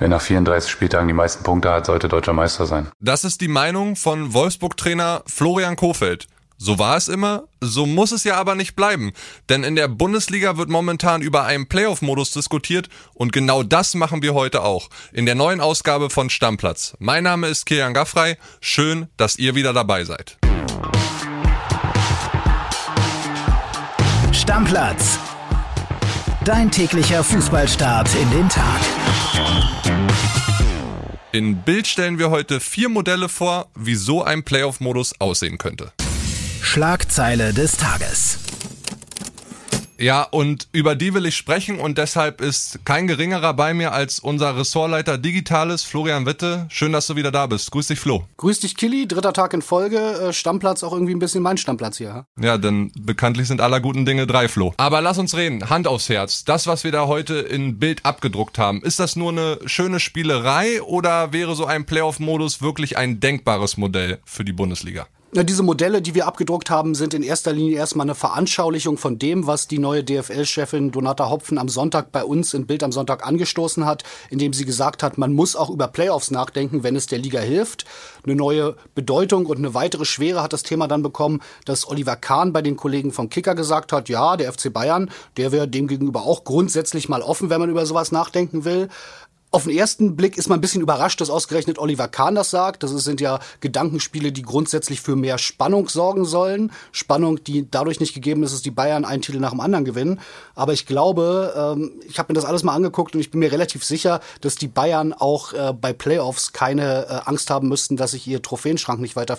Wer nach 34 Spieltagen die meisten Punkte hat, sollte deutscher Meister sein. Das ist die Meinung von Wolfsburg-Trainer Florian Kofeld. So war es immer, so muss es ja aber nicht bleiben. Denn in der Bundesliga wird momentan über einen Playoff-Modus diskutiert und genau das machen wir heute auch. In der neuen Ausgabe von Stammplatz. Mein Name ist Kilian Gaffrey. Schön, dass ihr wieder dabei seid. Stammplatz. Dein täglicher Fußballstart in den Tag. In Bild stellen wir heute vier Modelle vor, wie so ein Playoff-Modus aussehen könnte. Schlagzeile des Tages. Ja, und über die will ich sprechen und deshalb ist kein geringerer bei mir als unser Ressortleiter Digitales, Florian Witte. Schön, dass du wieder da bist. Grüß dich, Flo. Grüß dich, Killy. Dritter Tag in Folge. Äh, Stammplatz auch irgendwie ein bisschen mein Stammplatz hier. Ja, denn bekanntlich sind aller guten Dinge drei, Flo. Aber lass uns reden. Hand aufs Herz. Das, was wir da heute in Bild abgedruckt haben, ist das nur eine schöne Spielerei oder wäre so ein Playoff-Modus wirklich ein denkbares Modell für die Bundesliga? Ja, diese Modelle, die wir abgedruckt haben, sind in erster Linie erstmal eine Veranschaulichung von dem, was die neue DFL-Chefin Donata Hopfen am Sonntag bei uns in Bild am Sonntag angestoßen hat, indem sie gesagt hat, man muss auch über Playoffs nachdenken, wenn es der Liga hilft. Eine neue Bedeutung und eine weitere Schwere hat das Thema dann bekommen, dass Oliver Kahn bei den Kollegen vom Kicker gesagt hat, ja, der FC Bayern, der wäre demgegenüber auch grundsätzlich mal offen, wenn man über sowas nachdenken will. Auf den ersten Blick ist man ein bisschen überrascht, dass ausgerechnet Oliver Kahn das sagt. Das sind ja Gedankenspiele, die grundsätzlich für mehr Spannung sorgen sollen. Spannung, die dadurch nicht gegeben ist, dass die Bayern einen Titel nach dem anderen gewinnen. Aber ich glaube, ähm, ich habe mir das alles mal angeguckt und ich bin mir relativ sicher, dass die Bayern auch äh, bei Playoffs keine äh, Angst haben müssten, dass sich ihr Trophäenschrank nicht weiter.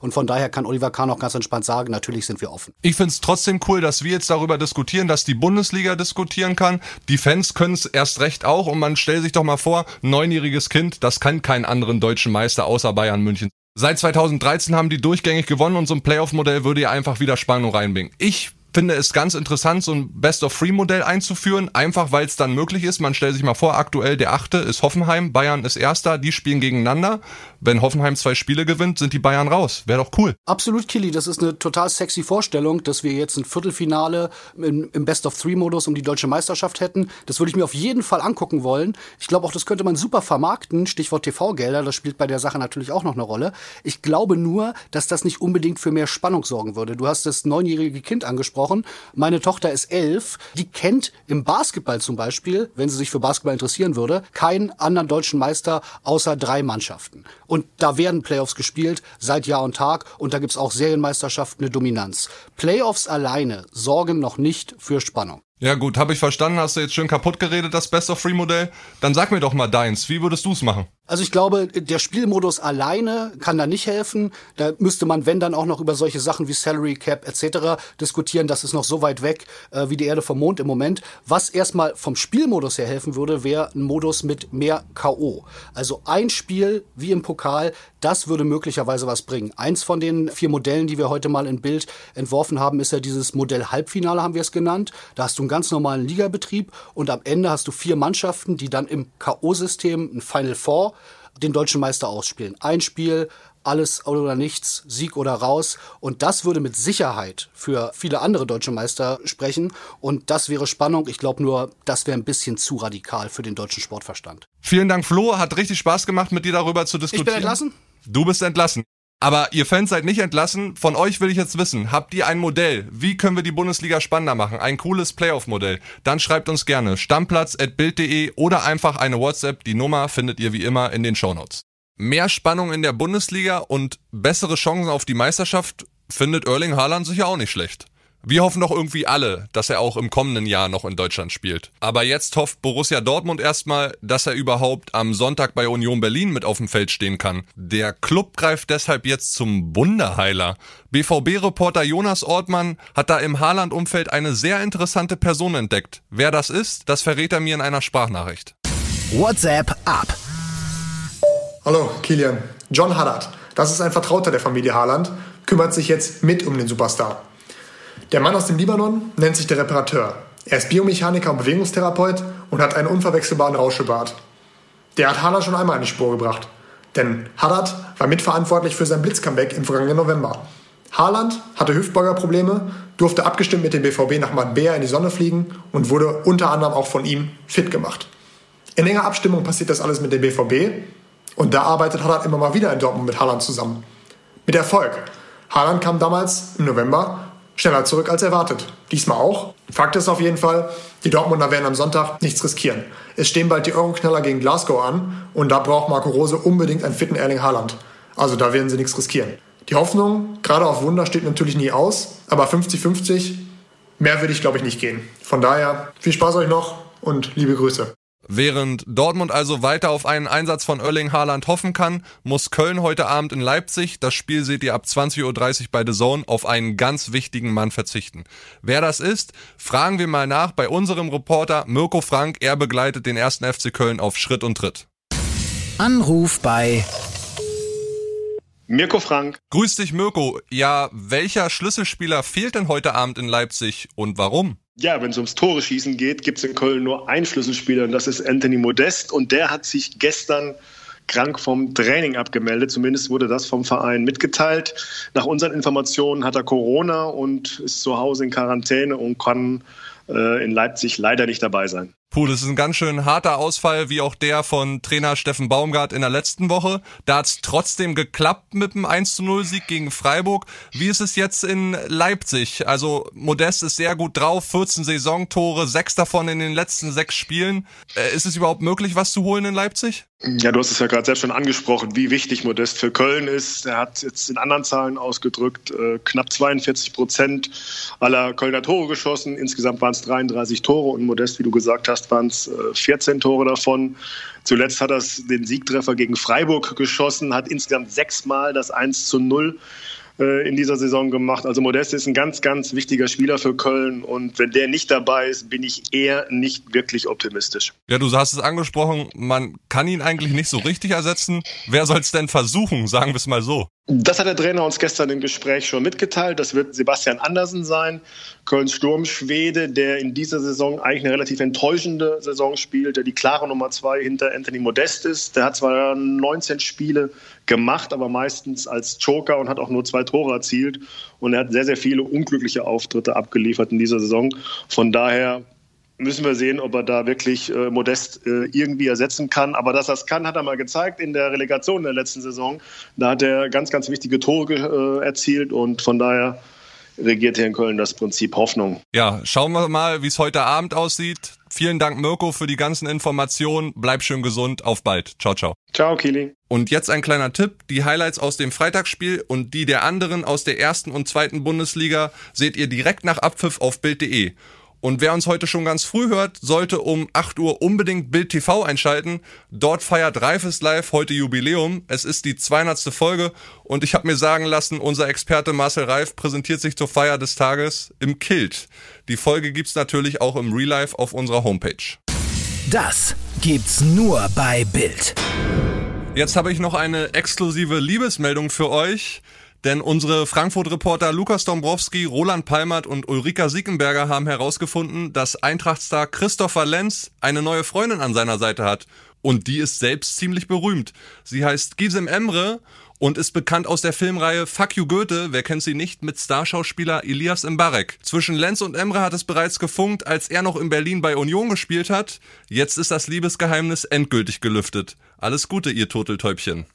Und von daher kann Oliver Kahn auch ganz entspannt sagen, natürlich sind wir offen. Ich finde es trotzdem cool, dass wir jetzt darüber diskutieren, dass die Bundesliga diskutieren kann. Die Fans können es erst recht auch und man stellt sich doch mal mal vor, neunjähriges Kind, das kann keinen anderen deutschen Meister außer Bayern München. Seit 2013 haben die durchgängig gewonnen und so ein Playoff-Modell würde ja einfach wieder Spannung reinbringen. Ich finde es ganz interessant, so ein Best-of-Three-Modell einzuführen, einfach weil es dann möglich ist. Man stellt sich mal vor, aktuell der Achte ist Hoffenheim, Bayern ist Erster, die spielen gegeneinander. Wenn Hoffenheim zwei Spiele gewinnt, sind die Bayern raus. Wäre doch cool. Absolut, Killy. Das ist eine total sexy Vorstellung, dass wir jetzt ein Viertelfinale im, im Best-of-Three-Modus um die deutsche Meisterschaft hätten. Das würde ich mir auf jeden Fall angucken wollen. Ich glaube auch, das könnte man super vermarkten. Stichwort TV-Gelder, das spielt bei der Sache natürlich auch noch eine Rolle. Ich glaube nur, dass das nicht unbedingt für mehr Spannung sorgen würde. Du hast das neunjährige Kind angesprochen angesprochen. Meine Tochter ist elf. Die kennt im Basketball zum Beispiel, wenn sie sich für Basketball interessieren würde, keinen anderen deutschen Meister außer drei Mannschaften. Und da werden Playoffs gespielt seit Jahr und Tag. Und da gibt's auch Serienmeisterschaften, eine Dominanz. Playoffs alleine sorgen noch nicht für Spannung. Ja gut, habe ich verstanden. Hast du jetzt schön kaputt geredet, das Best of Free Modell? Dann sag mir doch mal deins. Wie würdest du es machen? Also ich glaube, der Spielmodus alleine kann da nicht helfen. Da müsste man, wenn dann auch noch über solche Sachen wie Salary Cap etc. diskutieren. Das ist noch so weit weg äh, wie die Erde vom Mond im Moment. Was erstmal vom Spielmodus her helfen würde, wäre ein Modus mit mehr KO. Also ein Spiel wie im Pokal, das würde möglicherweise was bringen. Eins von den vier Modellen, die wir heute mal in Bild entworfen haben, ist ja dieses Modell Halbfinale, haben wir es genannt. Da hast du einen ganz normalen Ligabetrieb und am Ende hast du vier Mannschaften, die dann im K.O.-System, ein Final Four, den deutschen Meister ausspielen. Ein Spiel, alles oder nichts, Sieg oder raus. Und das würde mit Sicherheit für viele andere deutsche Meister sprechen. Und das wäre Spannung. Ich glaube nur, das wäre ein bisschen zu radikal für den deutschen Sportverstand. Vielen Dank, Flo. Hat richtig Spaß gemacht, mit dir darüber zu diskutieren. Ich bin entlassen. Du bist entlassen. Aber ihr Fans seid nicht entlassen. Von euch will ich jetzt wissen, habt ihr ein Modell? Wie können wir die Bundesliga spannender machen? Ein cooles Playoff-Modell? Dann schreibt uns gerne stammplatz.bild.de oder einfach eine WhatsApp. Die Nummer findet ihr wie immer in den Shownotes. Mehr Spannung in der Bundesliga und bessere Chancen auf die Meisterschaft findet Erling Haaland sicher auch nicht schlecht. Wir hoffen doch irgendwie alle, dass er auch im kommenden Jahr noch in Deutschland spielt. Aber jetzt hofft Borussia Dortmund erstmal, dass er überhaupt am Sonntag bei Union Berlin mit auf dem Feld stehen kann. Der Club greift deshalb jetzt zum Wunderheiler. BVB-Reporter Jonas Ortmann hat da im Haaland-Umfeld eine sehr interessante Person entdeckt. Wer das ist, das verrät er mir in einer Sprachnachricht. WhatsApp ab. Hallo, Kilian. John Haddad. Das ist ein Vertrauter der Familie Haaland, kümmert sich jetzt mit um den Superstar. Der Mann aus dem Libanon nennt sich der Reparateur. Er ist Biomechaniker und Bewegungstherapeut und hat einen unverwechselbaren Rauschebart. Der hat Haaland schon einmal in die Spur gebracht. Denn Haddad war mitverantwortlich für sein Blitzcomeback im vergangenen November. Haaland hatte Hüftbeugerprobleme, durfte abgestimmt mit dem BVB nach Marbella in die Sonne fliegen und wurde unter anderem auch von ihm fit gemacht. In enger Abstimmung passiert das alles mit dem BVB und da arbeitet Haaland immer mal wieder in Dortmund mit Haaland zusammen. Mit Erfolg. Haaland kam damals im November schneller zurück als erwartet. Diesmal auch. Fakt ist auf jeden Fall, die Dortmunder werden am Sonntag nichts riskieren. Es stehen bald die Euroknaller gegen Glasgow an und da braucht Marco Rose unbedingt einen fitten Erling Haaland. Also da werden sie nichts riskieren. Die Hoffnung, gerade auf Wunder, steht natürlich nie aus, aber 50-50, mehr würde ich glaube ich nicht gehen. Von daher, viel Spaß euch noch und liebe Grüße. Während Dortmund also weiter auf einen Einsatz von Erling Haaland hoffen kann, muss Köln heute Abend in Leipzig, das Spiel seht ihr ab 20.30 Uhr bei The Zone, auf einen ganz wichtigen Mann verzichten. Wer das ist, fragen wir mal nach bei unserem Reporter Mirko Frank. Er begleitet den ersten FC Köln auf Schritt und Tritt. Anruf bei Mirko Frank. Grüß dich, Mirko. Ja, welcher Schlüsselspieler fehlt denn heute Abend in Leipzig und warum? Ja, wenn es ums Tore schießen geht, gibt es in Köln nur einen Schlüsselspieler und das ist Anthony Modest und der hat sich gestern krank vom Training abgemeldet. Zumindest wurde das vom Verein mitgeteilt. Nach unseren Informationen hat er Corona und ist zu Hause in Quarantäne und kann äh, in Leipzig leider nicht dabei sein. Puh, das ist ein ganz schön harter Ausfall, wie auch der von Trainer Steffen Baumgart in der letzten Woche. Da hat es trotzdem geklappt mit dem 1 zu 0 Sieg gegen Freiburg. Wie ist es jetzt in Leipzig? Also Modest ist sehr gut drauf, 14 Saisontore, sechs davon in den letzten sechs Spielen. Äh, ist es überhaupt möglich, was zu holen in Leipzig? Ja, du hast es ja gerade selbst schon angesprochen, wie wichtig Modest für Köln ist. Er hat jetzt in anderen Zahlen ausgedrückt äh, knapp 42 Prozent aller Kölner Tore geschossen. Insgesamt waren es 33 Tore und Modest, wie du gesagt hast, Zuletzt waren es 14 Tore davon. Zuletzt hat er den Siegtreffer gegen Freiburg geschossen, hat insgesamt sechsmal das 1 zu 0 äh, in dieser Saison gemacht. Also Modest ist ein ganz, ganz wichtiger Spieler für Köln und wenn der nicht dabei ist, bin ich eher nicht wirklich optimistisch. Ja, du hast es angesprochen, man kann ihn eigentlich nicht so richtig ersetzen. Wer soll es denn versuchen, sagen wir es mal so? Das hat der Trainer uns gestern im Gespräch schon mitgeteilt. Das wird Sebastian Andersen sein, Kölns Sturmschwede, der in dieser Saison eigentlich eine relativ enttäuschende Saison spielt, der die klare Nummer zwei hinter Anthony Modest ist. Der hat zwar 19 Spiele gemacht, aber meistens als Joker und hat auch nur zwei Tore erzielt. Und er hat sehr, sehr viele unglückliche Auftritte abgeliefert in dieser Saison. Von daher müssen wir sehen, ob er da wirklich äh, Modest äh, irgendwie ersetzen kann. Aber dass er es kann, hat er mal gezeigt in der Relegation in der letzten Saison. Da hat er ganz, ganz wichtige Tore äh, erzielt und von daher regiert hier in Köln das Prinzip Hoffnung. Ja, schauen wir mal, wie es heute Abend aussieht. Vielen Dank, Mirko, für die ganzen Informationen. Bleib schön gesund. Auf bald. Ciao, ciao. Ciao, Kili. Und jetzt ein kleiner Tipp. Die Highlights aus dem Freitagsspiel und die der anderen aus der ersten und zweiten Bundesliga seht ihr direkt nach Abpfiff auf Bild.de. Und wer uns heute schon ganz früh hört, sollte um 8 Uhr unbedingt Bild TV einschalten. Dort feiert Reifes Live heute Jubiläum. Es ist die 200. Folge und ich habe mir sagen lassen, unser Experte Marcel Reif präsentiert sich zur Feier des Tages im Kilt. Die Folge gibt's natürlich auch im Real Life auf unserer Homepage. Das gibt's nur bei Bild. Jetzt habe ich noch eine exklusive Liebesmeldung für euch. Denn unsere Frankfurt-Reporter Lukas Dombrowski, Roland Palmert und Ulrika Siekenberger haben herausgefunden, dass Eintrachtstar Christopher Lenz eine neue Freundin an seiner Seite hat. Und die ist selbst ziemlich berühmt. Sie heißt Gisem Emre und ist bekannt aus der Filmreihe Fuck You Goethe, wer kennt sie nicht, mit Starschauspieler Elias Mbarek. Zwischen Lenz und Emre hat es bereits gefunkt, als er noch in Berlin bei Union gespielt hat. Jetzt ist das Liebesgeheimnis endgültig gelüftet. Alles Gute, ihr Turteltäubchen.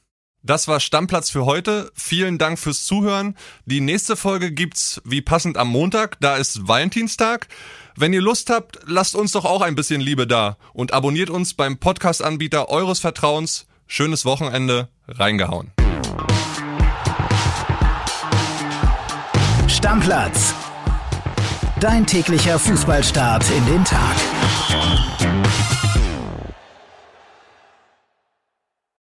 Das war Stammplatz für heute. Vielen Dank fürs Zuhören. Die nächste Folge gibt's wie passend am Montag. Da ist Valentinstag. Wenn ihr Lust habt, lasst uns doch auch ein bisschen Liebe da und abonniert uns beim Podcast-Anbieter eures Vertrauens. Schönes Wochenende. Reingehauen. Stammplatz. Dein täglicher Fußballstart in den Tag.